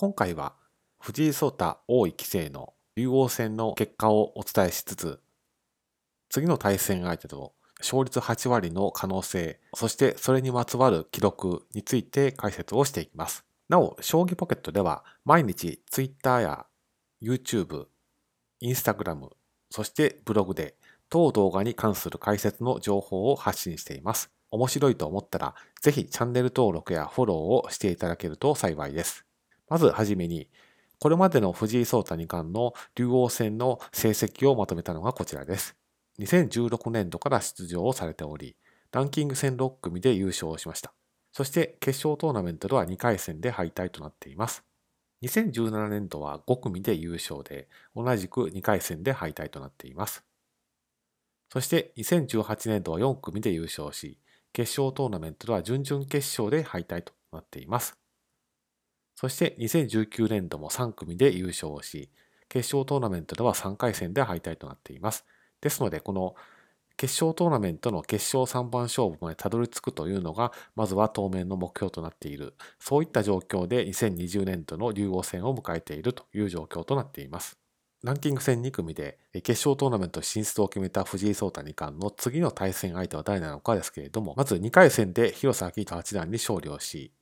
今回は藤井聡太王位棋聖の竜王戦の結果をお伝えしつつ、次の対戦相手と勝率8割の可能性、そしてそれにまつわる記録について解説をしていきます。なお、将棋ポケットでは毎日 Twitter や YouTube、Instagram、そしてブログで当動画に関する解説の情報を発信しています。面白いと思ったら、ぜひチャンネル登録やフォローをしていただけると幸いです。まずはじめに、これまでの藤井聡太二冠の竜王戦の成績をまとめたのがこちらです。2016年度から出場をされており、ランキング戦6組で優勝しました。そして決勝トーナメントでは2回戦で敗退となっています。2017年度は5組で優勝で、同じく2回戦で敗退となっています。そして2018年度は4組で優勝し、決勝トーナメントでは準々決勝で敗退となっています。そして2019年度も3組で優勝し、決勝トーナメントでは3回戦で敗退となっています。ですので、この決勝トーナメントの決勝3番勝負までたどり着くというのが、まずは当面の目標となっている。そういった状況で2020年度の竜王戦を迎えているという状況となっています。ランキング戦2組で決勝トーナメント進出を決めた藤井聡太二冠の次の対戦相手は誰なのかですけれども、まず2回戦で広瀬明人八段に勝利をし、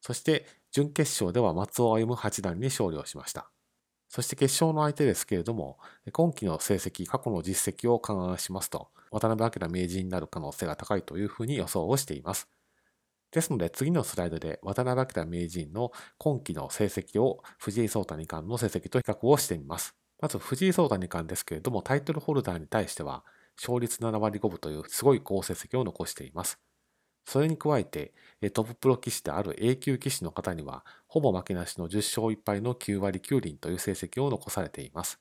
そして準決勝では松尾歩八段に勝利をしました。そして決勝の相手ですけれども、今期の成績、過去の実績を勘案しますと、渡辺明名人になる可能性が高いというふうに予想をしています。ですので次のスライドで渡辺明名人の今期の成績を藤井聡太二冠の成績と比較をしてみます。まず藤井聡太二冠ですけれども、タイトルホルダーに対しては勝率7割5分というすごい好成績を残しています。それに加えて、トッププロ棋士である A 級棋士の方には、ほぼ負けなしの10勝1敗の9割9厘という成績を残されています。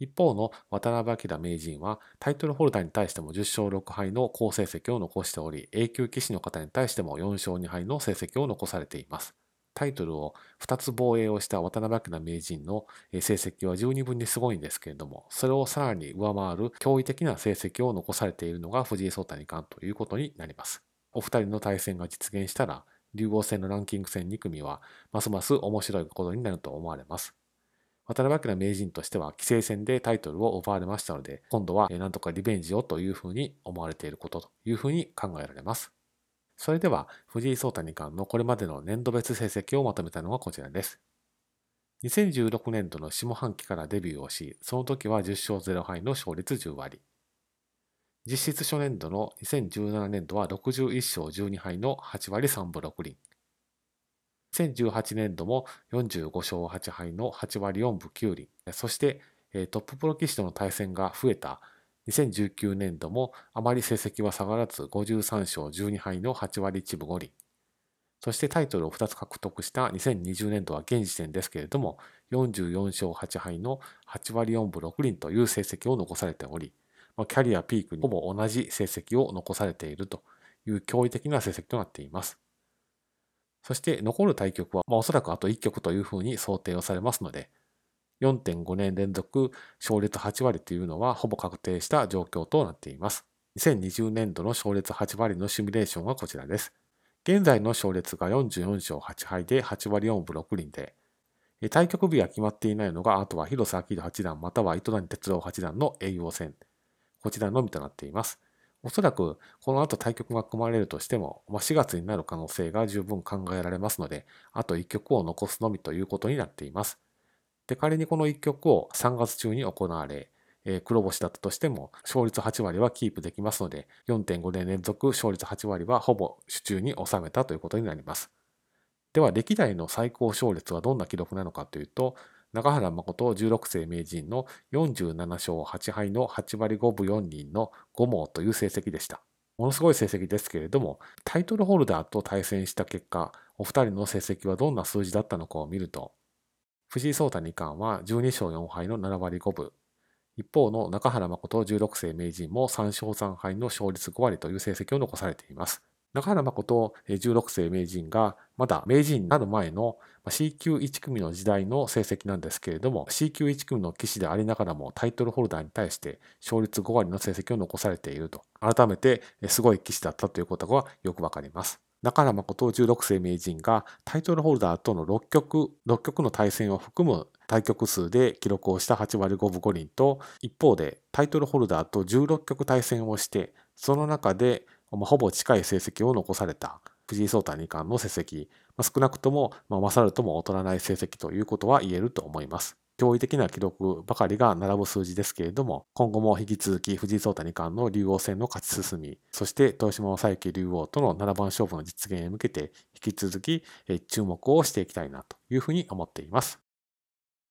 一方の渡辺明名人はタイトルホルダーに対しても10勝6敗の好成績を残しており、A 級棋士の方に対しても4勝2敗の成績を残されています。タイトルを2つ防衛をした渡辺明名人の成績は十二分にすごいんですけれども、それをさらに上回る驚異的な成績を残されているのが藤井聡太二冠ということになります。お二人の対戦が実現したら、竜王戦のランキング戦2組は、ますます面白いことになると思われます。渡辺明名人としては、棋聖戦でタイトルを奪われましたので、今度は何とかリベンジをというふうに思われていることというふうに考えられます。それでは、藤井聡太二冠のこれまでの年度別成績をまとめたのがこちらです。2016年度の下半期からデビューをし、その時は10勝0敗の勝率10割。実質初年度の2017年度は61勝12敗の8割3分6厘。2018年度も45勝8敗の8割4分9厘。そしてトッププロ棋士との対戦が増えた2019年度もあまり成績は下がらず53勝12敗の8割1分5厘。そしてタイトルを2つ獲得した2020年度は現時点ですけれども44勝8敗の8割4分6厘という成績を残されており、キャリアピークにほぼ同じ成績を残されているという驚異的な成績となっています。そして残る対局は、まあ、おそらくあと1局というふうに想定をされますので、4.5年連続勝率8割というのはほぼ確定した状況となっています。2020年度の勝率8割のシミュレーションはこちらです。現在の勝率が44勝8敗で8割4分6厘で、対局日が決まっていないのが、あとは広瀬明八段または糸谷哲郎八段の栄養戦、こちらのみとなっています。おそらくこの後対局が組まれるとしても、まあ、4月になる可能性が十分考えられますので、あと1局を残すのみということになっています。で、仮にこの1局を3月中に行われ、えー、黒星だったとしても、勝率8割はキープできますので、4.5年連続勝率8割はほぼ手中に収めたということになります。では、歴代の最高勝率はどんな記録なのかというと、中原誠16世名人の47勝8敗の8割5分4厘の5毛という成績でした。ものすごい成績ですけれども、タイトルホルダーと対戦した結果、お二人の成績はどんな数字だったのかを見ると、藤井聡太二冠は12勝4敗の7割5分。一方の中原誠16世名人も3勝3敗の勝率5割という成績を残されています。中原誠16世名人がまだ名人になる前の C 級1組の時代の成績なんですけれども C 級1組の棋士でありながらもタイトルホルダーに対して勝率5割の成績を残されていると改めてすごい棋士だったということがよくわかります。中原誠16世名人がタイトルホルダーとの6局 ,6 局の対戦を含む対局数で記録をした8割5分5厘と一方でタイトルホルダーと16局対戦をしてその中でほぼ近い成績を残された藤井聡太二冠の成績、少なくとも、勝るとも劣らない成績ということは言えると思います。驚異的な記録ばかりが並ぶ数字ですけれども、今後も引き続き藤井聡太二冠の竜王戦の勝ち進み、そして豊島将之竜王との七番勝負の実現へ向けて、引き続き注目をしていきたいなというふうに思っています。